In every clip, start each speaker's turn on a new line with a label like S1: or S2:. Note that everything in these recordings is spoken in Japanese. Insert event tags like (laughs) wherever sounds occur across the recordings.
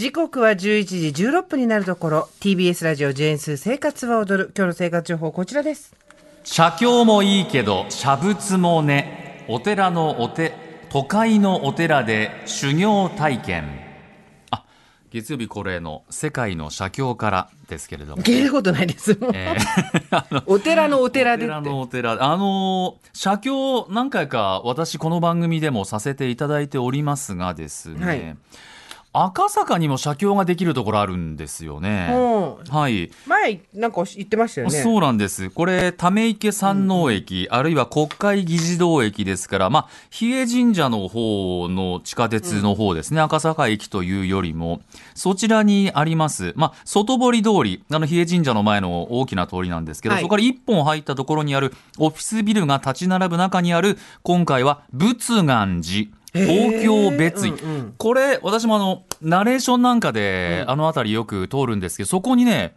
S1: 時刻は11時16分になるところ。TBS ラジオジェーンスー生活は踊る。今日の生活情報こちらです。
S2: 写経もいいけど写仏もね。お寺のおて都会のお寺で修行体験。あ月曜日恒例の世界の写経からですけれども。
S1: 聞いたことないです
S2: えー (laughs)
S1: お寺のお寺
S2: お
S1: でって。
S2: 寺のお寺。あのー写経何回か私この番組でもさせていただいておりますがですね、
S1: はい
S2: 赤坂にも写経ができるところあるんですよね。
S1: うん
S2: はい。
S1: 前なんか言ってましたよね
S2: そうなんです。これ、ため池山王駅、あるいは国会議事堂駅ですから、まあ、比叡神社の方の地下鉄の方ですね、赤坂駅というよりも、そちらにあります、まあ、外堀通り、あの、比叡神社の前の大きな通りなんですけど、
S1: はい
S2: そこから一本入ったところにあるオフィスビルが立ち並ぶ中にある、今回は仏願寺。東京別院、
S1: うんうん。
S2: これ私もあのナレーションなんかで、あの辺りよく通るんですけどそこにね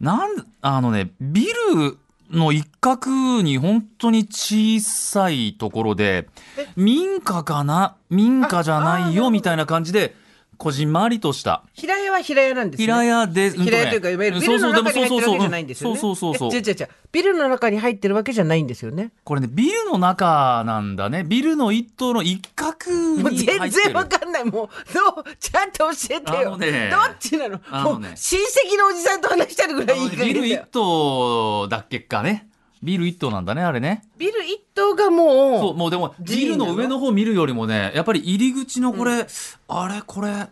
S2: なんあのねビルの一角に本当に小さいところで民家かな？民家じゃないよみたいな感じでこじんまりとした。
S1: 平屋は平屋なんですね。
S2: 平屋で、うん
S1: 平屋というかいわゆるビルの中に入ってるわけじゃないんですよね。
S2: そうそうそうそう。
S1: え違う違う違う。ビルの中に入ってるわけじゃないんですよね。
S2: これねビルの中なんだね。ビルの一棟の一角に
S1: 全然わかんない。もうどうちゃんと教えてよ、
S2: ね。
S1: どっちなの？
S2: ね。
S1: もう親戚のおじさんと話してるぐらいいい加
S2: ビル一棟だっけかねビル一棟なんだねあれね。
S1: ビル一棟がもう
S2: そう、もうでも、ビルの上の方見るよりもね、やっぱり入り口のこれ、あれ、これ、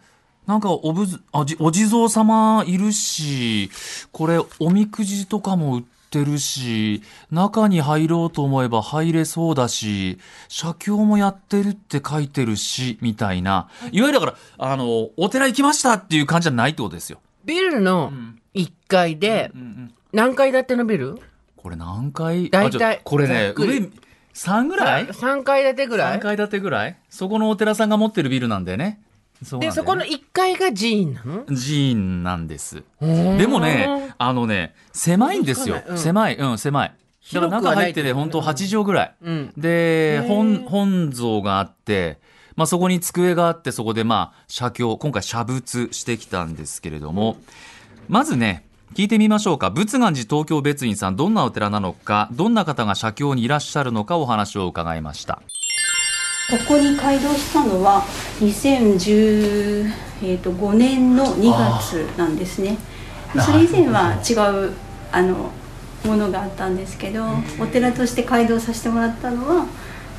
S2: なんかおぶずあじお地蔵様いるし、これ、おみくじとかも売ってるし、中に入ろうと思えば入れそうだし、写経もやってるって書いてるし、みたいな。いわゆるだから、あの、お寺行きましたっていう感じじゃないってことですよ。
S1: ビルの1階で
S2: うんうん。
S1: 何階建てのビル？
S2: これ何階
S1: 大体
S2: これね、上、3ぐらい
S1: ？3階建てぐら
S2: 3
S1: い
S2: 階建てぐらい。そこのお寺さんが持ってるビルなんだよね。そ
S1: でそこの1階が寺院なの？
S2: 寺院なんです。でもね、あのね、狭いんですよ。
S1: うん。
S2: 狭い、うん、狭い。だから中入ってね、本当8畳ぐらい。
S1: うん。
S2: で、
S1: ー。
S2: 本、本像があって、まあそこに机があって、そこでまあ、写経、今回写仏してきたんですけれども、まずね、聞いてみましょうか。仏願寺東京別院さん、どんなお寺なのか、どんな方が写経にいらっしゃるのかお話を伺いました。
S3: ここに開業したのは2015、えー、と5年の2月なんですねそれ以前は違うあのものがあったんですけどお寺として開業させてもらったのは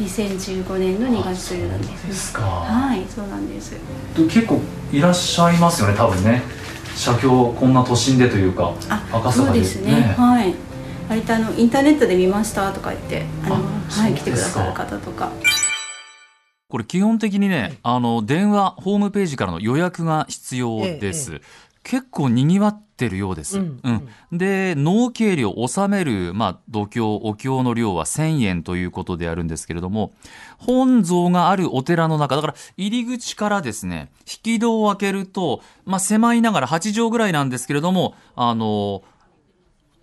S3: 2015年の2月なんです
S2: か。
S3: はいそうなんです
S2: 結構いらっしゃいますよね、多分ね。写経、こんな都心でというか、
S3: あそうですね。はい。割とあのインターネットで見ましたとか言ってあの
S2: あ
S3: はい、来てくださる方とか。
S2: これ基本的にね、あの、電話、ホームページからの予約が必要です。結構賑わってるようです。
S1: う
S2: うんん。で、納経量、納める、まあ、度胸、お経の量は1000円ということであるんですけれども、本像があるお寺の中、だから入り口からですね、引き戸を開けると、まあ、狭いながら8畳ぐらいなんですけれども、あの、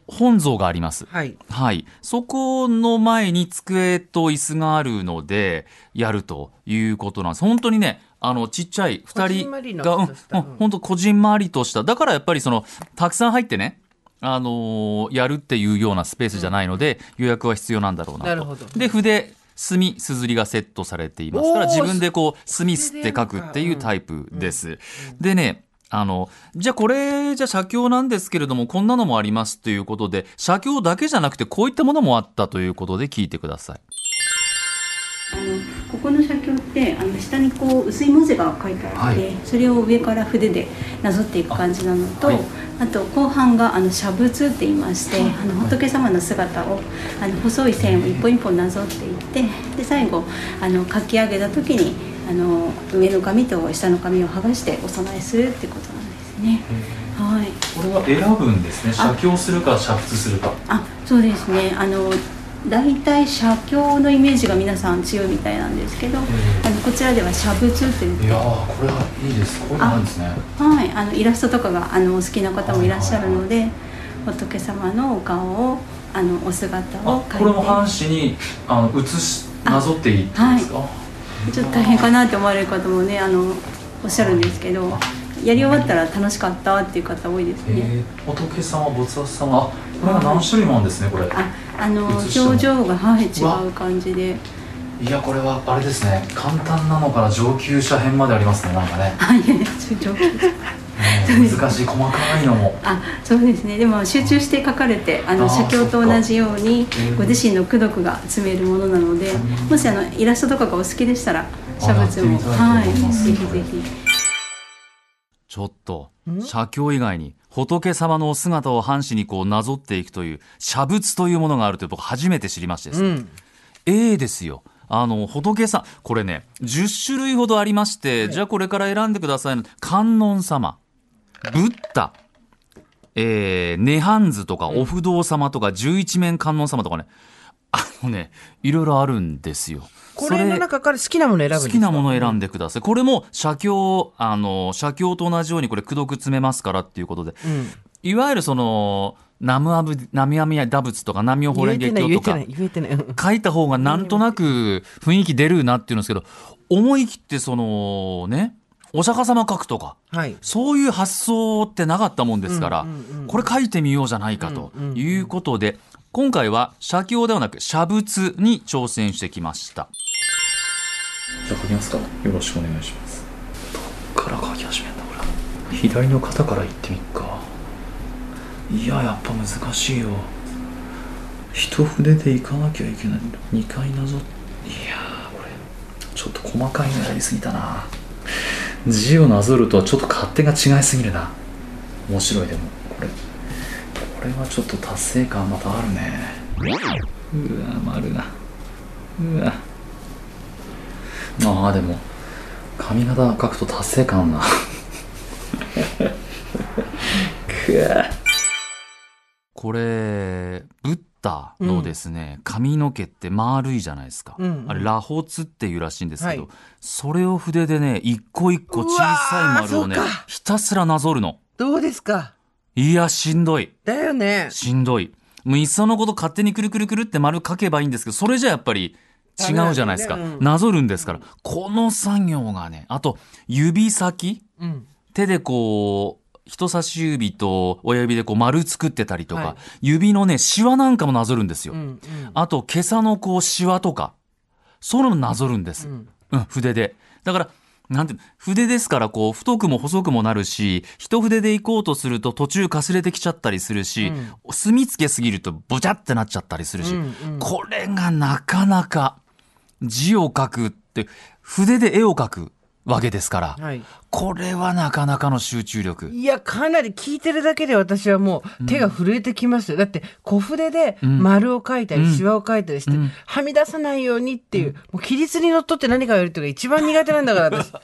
S2: 本像があります。
S1: はい
S2: はい。そこの前に机と椅子があるので、やるということなんです。本当にね、あの、ちっちゃい二
S1: こじんまりの
S2: 人が、うん、本当こじんまりとした。だからやっぱりその、たくさん入ってね、あのーやるっていうようなスペースじゃないので、予約は必要なんだろうなと。
S1: な
S2: で、筆、墨、すずりがセットされていますから、自分でこう、墨吸って書くっていうタイプです。でね、あの、じゃあこれ、じゃあ写経なんですけれども、こんなのもありますということで、写経だけじゃなくて、こういったものもあったということで聞いてください。
S3: ここの写経ってあの下にこう薄い文字が書いてあって、
S2: はい。
S3: それを上から筆でなぞっていく感じなのとあ,、
S2: はい。
S3: と後半があの写仏って言いまして、あの仏様の姿をあの細い線を一本一本なぞっていってで最後あの書き上げた時にあの上の紙と下の紙を剥がしてお供えするってことなんですね。はい。
S2: これは選ぶんですね。写経するか、写仏するか。
S3: あそうですね。あの大体写経のイメージが皆さん強いみたいなんですけど、あのこちらでは写仏って言って
S2: いやー、これはいいです。こういうのあるんですね。
S3: はい、あのイラストとかがあのお好きな方もいらっしゃるので仏様のお顔をあのお姿を描いて
S2: これも半紙に、あの、写し、なぞっていいってことですか？
S3: ちょっと大変かなって思われる方もねあのおっしゃるんですけどやり終わったら楽しかったっていう方多いですね、
S2: えー、仏様菩薩様あこれが何種類もあるんですねこれ。
S3: ああの表情がはい違
S2: う
S3: 感じで。
S2: いやこれはあれですね。簡単なのから上級者編までありますねなんかね、
S3: はい集中
S2: えー難しい細かいのも。
S3: あそうですね。でも集中して書かれてあの写経と同じように
S2: うん
S3: ご自身の功徳が積めるものなので
S2: うん。
S3: もしあのイラストとかがお好きでしたら写仏も。はい。ぜひぜひ
S2: ちょっと
S1: ん？
S2: 写経以外に仏様のお姿を半紙にこうなぞっていくという写仏というものがあるという僕初めて知りましてですね、
S1: うん。
S2: ええですよ。あの、仏さん、これね、10種類ほどありまして、じゃあこれから選んでくださいの。観音様、ブッダ、えー、涅槃図とか、お不動様とか、十一面観音様とかね、あのね、いろいろあるんですよ。
S1: これの中から好きなもの選ぶ
S2: 好きなものを選んでください。これも写経、あの、写経と同じようにこれ、功徳詰めますからっていうことで、
S1: うん。
S2: いわゆるその、ナムアブ、ナミアミヤダ仏とか、ナミオホレンゲ
S1: 言えてない、言
S2: 経とか書いた方がなんとなく雰囲気出るなっていうんですけど、思い切ってそのね、お釈迦様書くとか、
S1: はい。
S2: そういう発想ってなかったもんですから、
S1: うん
S2: これ書いてみようじゃないかということで、今回は写経ではなく写仏に挑戦してきました。じゃあ書きますか。よろしくお願いします。どっから書き始めんだ、これ。左の肩から行ってみっか。いや、やっぱ難しいよ。一筆で行かなきゃいけない2回なぞいやーこれちょっと細かいのやりすぎたな字をなぞるとはちょっと勝手が違いすぎるな面白いでもこれこれはちょっと達成感またあるね。うわ丸が。うわ。ああでも髪型描くと達成感な。くわ。これブッダのですね、髪の毛って丸いじゃないですか、
S1: うん。うん
S2: あれ螺髪っていうらしいんですけど、
S1: はい。
S2: それを筆でね一個一個小さい丸をねひたすらなぞるの。
S1: どうですか？
S2: いやしんどい。
S1: だよね。
S2: しんどい。もういっそのこと勝手にくるくるくるって丸書けばいいんですけどそれじゃやっぱり違うじゃないですか、
S1: ね。うん。
S2: なぞるんですから、この作業がねあと指先。
S1: うん。
S2: 手でこう人差し指と親指でこう丸作ってたりとか、
S1: はい。
S2: 指のねシワなんかもなぞるんですよ、
S1: うん。うん。
S2: あと今朝のこうシワとか。そういうのもなぞるんです、
S1: うん。
S2: うん、筆で。だから、なんて、筆ですから、こう、太くも細くもなるし、一筆で行こうとすると途中かすれてきちゃったりするし、墨つけすぎるとボチャってなっちゃったりするし、
S1: うんうん。
S2: これがなかなか、字を書くって、筆で絵を描くわけですから、
S1: はい。
S2: これはなかなかの集中力。
S1: いや、かなり聞いてるだけで私はもう手が震えてきますよ。だって小筆で丸を書いたり、
S2: うん
S1: シワを書いたりして、
S2: うん
S1: はみ出さないようにっていう、もう規律にのっとって何かをやるっていうのが一番苦手なんだから私。(laughs)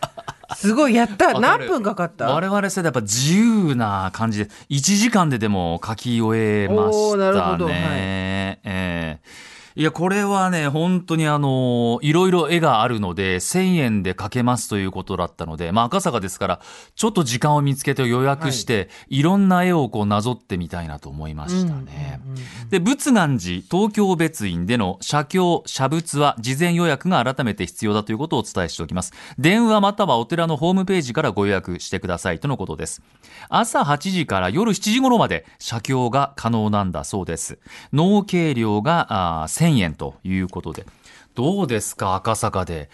S1: すごい、やった。何分かかった？
S2: 我々世代やっぱ自由な感じで、1時間ででも書き終えま
S1: おーなる
S2: した
S1: ほどはい
S2: ね。ええいや、これはね、本当にあの、いろいろ絵があるので、1000円で書けますということだったので、まあ赤坂ですから、ちょっと時間を見つけて予約して、い、ろんな絵をこうなぞってみたいなと思いましたね。で、仏願寺、東京別院での写経、写仏は事前予約が改めて必要だということをお伝えしておきます。電話またはお寺のホームページからご予約してくださいとのことです。朝8時から夜7時頃まで写経が可能なんだそうです。納計量が、1000 1000円ということで。どうですか、赤坂で。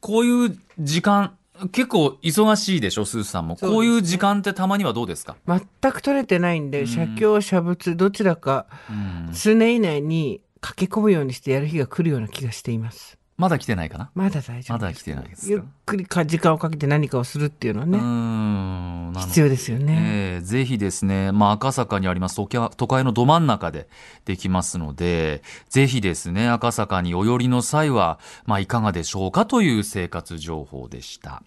S2: こういう時間、結構忙しいでしょ、スーさんも。こういう時間ってたまにはどうですか？
S1: 全く取れてないんで、写経、写仏、どちらか、数年以内に駆け込むようにしてやる日が来るような気がしています。
S2: まだ来てないかな？
S1: まだ大丈夫
S2: まだ来てないですか？
S1: ゆっくりか時間をかけて何かをするっていうのはね、
S2: うーん
S1: 必要ですよね。
S2: ええぜひですね、まあ、赤坂にあります都会都会のど真ん中でできますので、ぜひですね、赤坂にお寄りの際は、まあ、いかがでしょうかという生活情報でした。